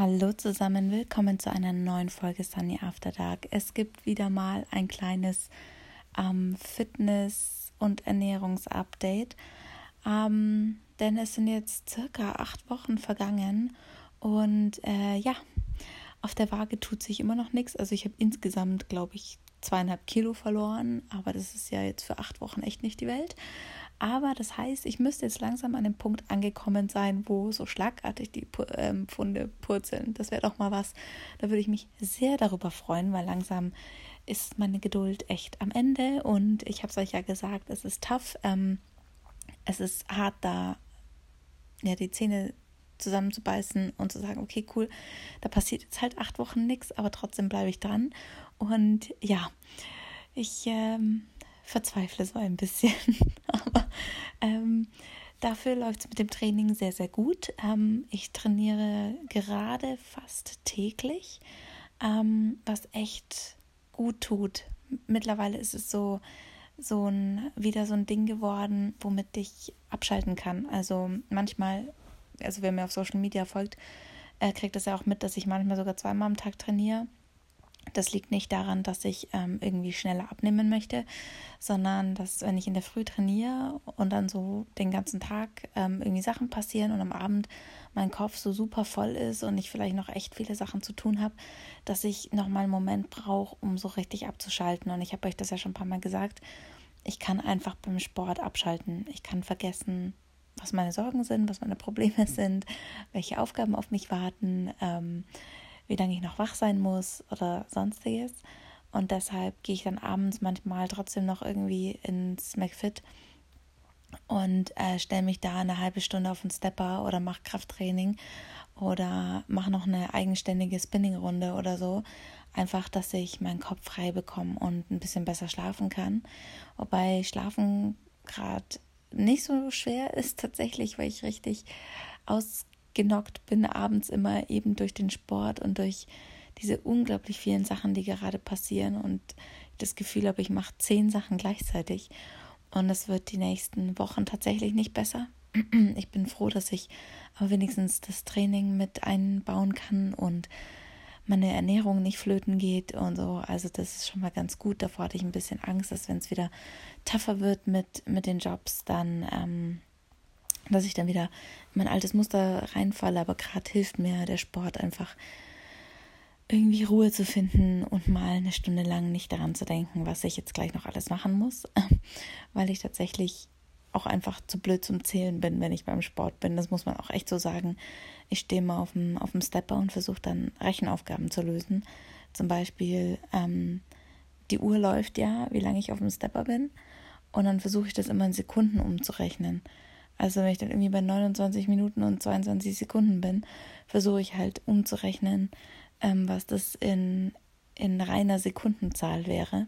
Hallo zusammen, willkommen zu einer neuen Folge Sunny After Dark. Es gibt wieder mal ein kleines ähm, Fitness- und Ernährungsupdate, ähm, denn es sind jetzt circa acht Wochen vergangen und äh, ja, auf der Waage tut sich immer noch nichts. Also ich habe insgesamt, glaube ich, zweieinhalb Kilo verloren, aber das ist ja jetzt für acht Wochen echt nicht die Welt. Aber das heißt, ich müsste jetzt langsam an dem Punkt angekommen sein, wo so schlagartig die ähm, Pfunde purzeln. Das wäre doch mal was. Da würde ich mich sehr darüber freuen, weil langsam ist meine Geduld echt am Ende. Und ich habe es euch ja gesagt, es ist tough. Ähm, es ist hart, da ja, die Zähne zusammenzubeißen und zu sagen, okay, cool, da passiert jetzt halt acht Wochen nichts, aber trotzdem bleibe ich dran. Und ja, ich ähm, verzweifle so ein bisschen. Aber ähm, dafür läuft es mit dem Training sehr, sehr gut. Ähm, ich trainiere gerade fast täglich, ähm, was echt gut tut. Mittlerweile ist es so, so ein, wieder so ein Ding geworden, womit ich abschalten kann. Also manchmal, also wer mir auf Social Media folgt, äh, kriegt das ja auch mit, dass ich manchmal sogar zweimal am Tag trainiere. Das liegt nicht daran, dass ich ähm, irgendwie schneller abnehmen möchte, sondern dass, wenn ich in der Früh trainiere und dann so den ganzen Tag ähm, irgendwie Sachen passieren und am Abend mein Kopf so super voll ist und ich vielleicht noch echt viele Sachen zu tun habe, dass ich nochmal einen Moment brauche, um so richtig abzuschalten. Und ich habe euch das ja schon ein paar Mal gesagt. Ich kann einfach beim Sport abschalten. Ich kann vergessen, was meine Sorgen sind, was meine Probleme sind, welche Aufgaben auf mich warten. Ähm, wie lange ich noch wach sein muss oder sonstiges. Und deshalb gehe ich dann abends manchmal trotzdem noch irgendwie ins McFit und äh, stelle mich da eine halbe Stunde auf den Stepper oder mache Krafttraining oder mache noch eine eigenständige Spinningrunde oder so. Einfach, dass ich meinen Kopf frei bekomme und ein bisschen besser schlafen kann. Wobei Schlafen gerade nicht so schwer ist tatsächlich, weil ich richtig aus genockt bin abends immer eben durch den Sport und durch diese unglaublich vielen Sachen, die gerade passieren und das Gefühl habe, ich mache zehn Sachen gleichzeitig und es wird die nächsten Wochen tatsächlich nicht besser. Ich bin froh, dass ich aber wenigstens das Training mit einbauen kann und meine Ernährung nicht flöten geht und so. Also das ist schon mal ganz gut. Davor hatte ich ein bisschen Angst, dass wenn es wieder tougher wird mit, mit den Jobs, dann ähm, dass ich dann wieder in mein altes Muster reinfalle. Aber gerade hilft mir der Sport einfach irgendwie Ruhe zu finden und mal eine Stunde lang nicht daran zu denken, was ich jetzt gleich noch alles machen muss, weil ich tatsächlich auch einfach zu blöd zum Zählen bin, wenn ich beim Sport bin. Das muss man auch echt so sagen. Ich stehe mal auf dem, auf dem Stepper und versuche dann Rechenaufgaben zu lösen. Zum Beispiel, ähm, die Uhr läuft ja, wie lange ich auf dem Stepper bin. Und dann versuche ich das immer in Sekunden umzurechnen. Also wenn ich dann irgendwie bei 29 Minuten und 22 Sekunden bin, versuche ich halt umzurechnen, ähm, was das in, in reiner Sekundenzahl wäre.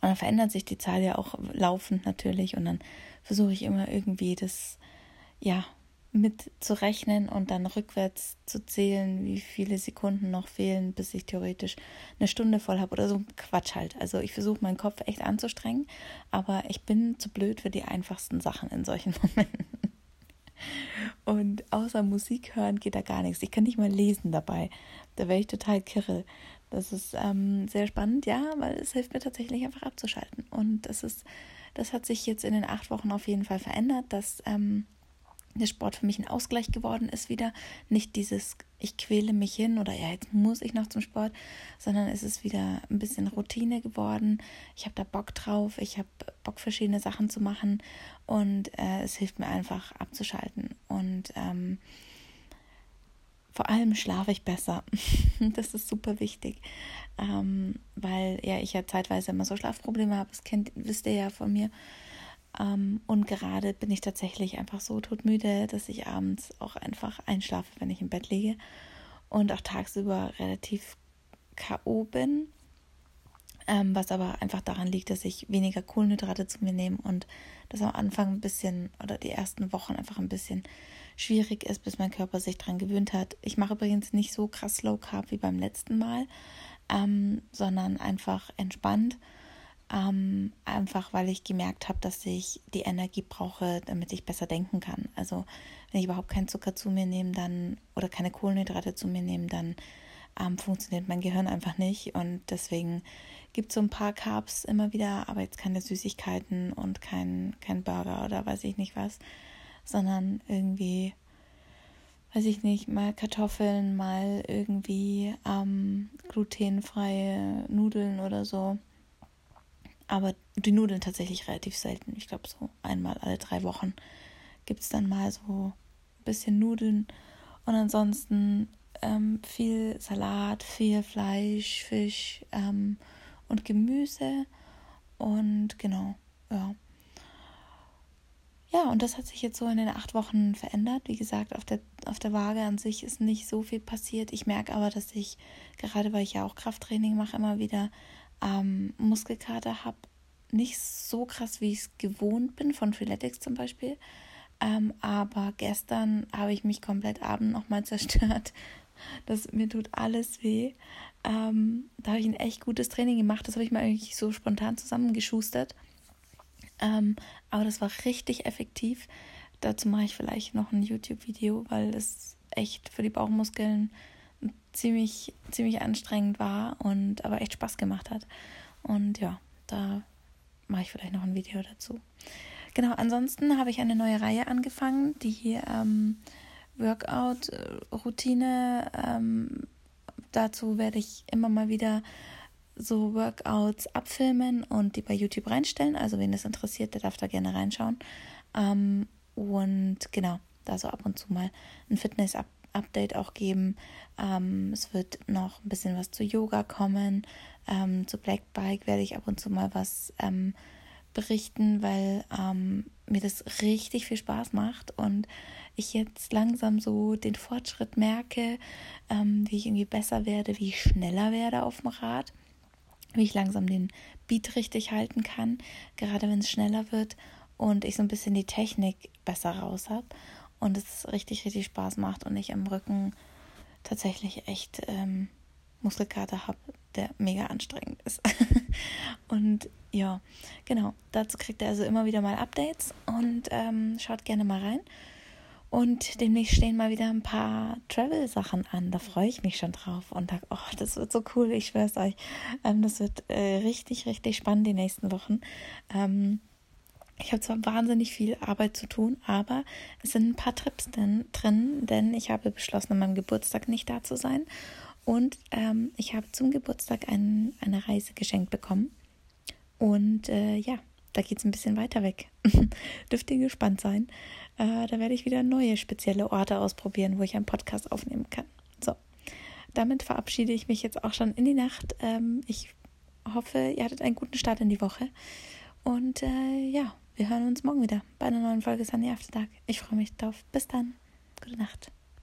Und dann verändert sich die Zahl ja auch laufend natürlich und dann versuche ich immer irgendwie das, ja, mitzurechnen und dann rückwärts zu zählen, wie viele Sekunden noch fehlen, bis ich theoretisch eine Stunde voll habe oder so Quatsch halt. Also ich versuche meinen Kopf echt anzustrengen, aber ich bin zu blöd für die einfachsten Sachen in solchen Momenten. Und außer Musik hören geht da gar nichts. Ich kann nicht mal lesen dabei. Da wäre ich total kirre. Das ist ähm, sehr spannend, ja, weil es hilft mir tatsächlich einfach abzuschalten. Und das ist, das hat sich jetzt in den acht Wochen auf jeden Fall verändert, dass ähm, der Sport für mich ein Ausgleich geworden ist wieder. Nicht dieses, ich quäle mich hin oder ja, jetzt muss ich noch zum Sport, sondern es ist wieder ein bisschen Routine geworden. Ich habe da Bock drauf, ich habe Bock, verschiedene Sachen zu machen und äh, es hilft mir einfach abzuschalten. Und ähm, vor allem schlafe ich besser. das ist super wichtig, ähm, weil ja ich ja zeitweise immer so Schlafprobleme habe. Das kennt, wisst ihr ja von mir. Ähm, und gerade bin ich tatsächlich einfach so todmüde, dass ich abends auch einfach einschlafe, wenn ich im Bett liege und auch tagsüber relativ K.O. bin. Ähm, was aber einfach daran liegt, dass ich weniger Kohlenhydrate zu mir nehme und das am Anfang ein bisschen oder die ersten Wochen einfach ein bisschen schwierig ist, bis mein Körper sich daran gewöhnt hat. Ich mache übrigens nicht so krass Low Carb wie beim letzten Mal, ähm, sondern einfach entspannt Ähm, einfach weil ich gemerkt habe, dass ich die Energie brauche, damit ich besser denken kann. Also wenn ich überhaupt keinen Zucker zu mir nehme, dann oder keine Kohlenhydrate zu mir nehme, dann ähm, funktioniert mein Gehirn einfach nicht. Und deswegen gibt es so ein paar Carbs immer wieder, aber jetzt keine Süßigkeiten und kein, kein Burger oder weiß ich nicht was, sondern irgendwie, weiß ich nicht, mal Kartoffeln, mal irgendwie ähm, glutenfreie Nudeln oder so. Aber die Nudeln tatsächlich relativ selten. Ich glaube, so einmal alle drei Wochen gibt es dann mal so ein bisschen Nudeln. Und ansonsten ähm, viel Salat, viel Fleisch, Fisch ähm, und Gemüse. Und genau, ja. Ja, und das hat sich jetzt so in den acht Wochen verändert. Wie gesagt, auf der, auf der Waage an sich ist nicht so viel passiert. Ich merke aber, dass ich, gerade weil ich ja auch Krafttraining mache, immer wieder ähm, Muskelkater habe. Nicht so krass, wie ich es gewohnt bin, von Freeletics zum Beispiel. Ähm, aber gestern habe ich mich komplett abend nochmal zerstört das, mir tut alles weh. Ähm, da habe ich ein echt gutes Training gemacht. Das habe ich mir eigentlich so spontan zusammengeschustert. Ähm, aber das war richtig effektiv. Dazu mache ich vielleicht noch ein YouTube-Video, weil es echt für die Bauchmuskeln ziemlich, ziemlich anstrengend war und aber echt Spaß gemacht hat. Und ja, da mache ich vielleicht noch ein Video dazu. Genau, ansonsten habe ich eine neue Reihe angefangen, die ähm, Workout-Routine. Ähm, dazu werde ich immer mal wieder so Workouts abfilmen und die bei YouTube reinstellen. Also wen das interessiert, der darf da gerne reinschauen. Ähm, und genau, da so ab und zu mal ein Fitness-Update auch geben. Ähm, es wird noch ein bisschen was zu Yoga kommen. Ähm, zu Black Bike werde ich ab und zu mal was ähm, berichten, weil ähm, mir das richtig viel Spaß macht und ich jetzt langsam so den Fortschritt merke, ähm, wie ich irgendwie besser werde, wie ich schneller werde auf dem Rad, wie ich langsam den Beat richtig halten kann, gerade wenn es schneller wird und ich so ein bisschen die Technik besser raus habe und es richtig, richtig Spaß macht und ich am Rücken tatsächlich echt ähm, Muskelkater habe, der mega anstrengend ist. und ja, genau, dazu kriegt ihr also immer wieder mal Updates und ähm, schaut gerne mal rein. Und demnächst stehen mal wieder ein paar Travel-Sachen an. Da freue ich mich schon drauf und sage, oh, das wird so cool, ich schwöre es euch. Ähm, das wird äh, richtig, richtig spannend die nächsten Wochen. Ähm, ich habe zwar wahnsinnig viel Arbeit zu tun, aber es sind ein paar Trips denn, drin, denn ich habe beschlossen, an meinem Geburtstag nicht da zu sein. Und ähm, ich habe zum Geburtstag ein, eine Reise geschenkt bekommen. Und äh, ja, da geht es ein bisschen weiter weg. Dürft ihr gespannt sein. Äh, da werde ich wieder neue spezielle Orte ausprobieren, wo ich einen Podcast aufnehmen kann. So, damit verabschiede ich mich jetzt auch schon in die Nacht. Ähm, ich hoffe, ihr hattet einen guten Start in die Woche. Und äh, ja, wir hören uns morgen wieder bei einer neuen Folge Sunny After Dark. Ich freue mich drauf. Bis dann. Gute Nacht.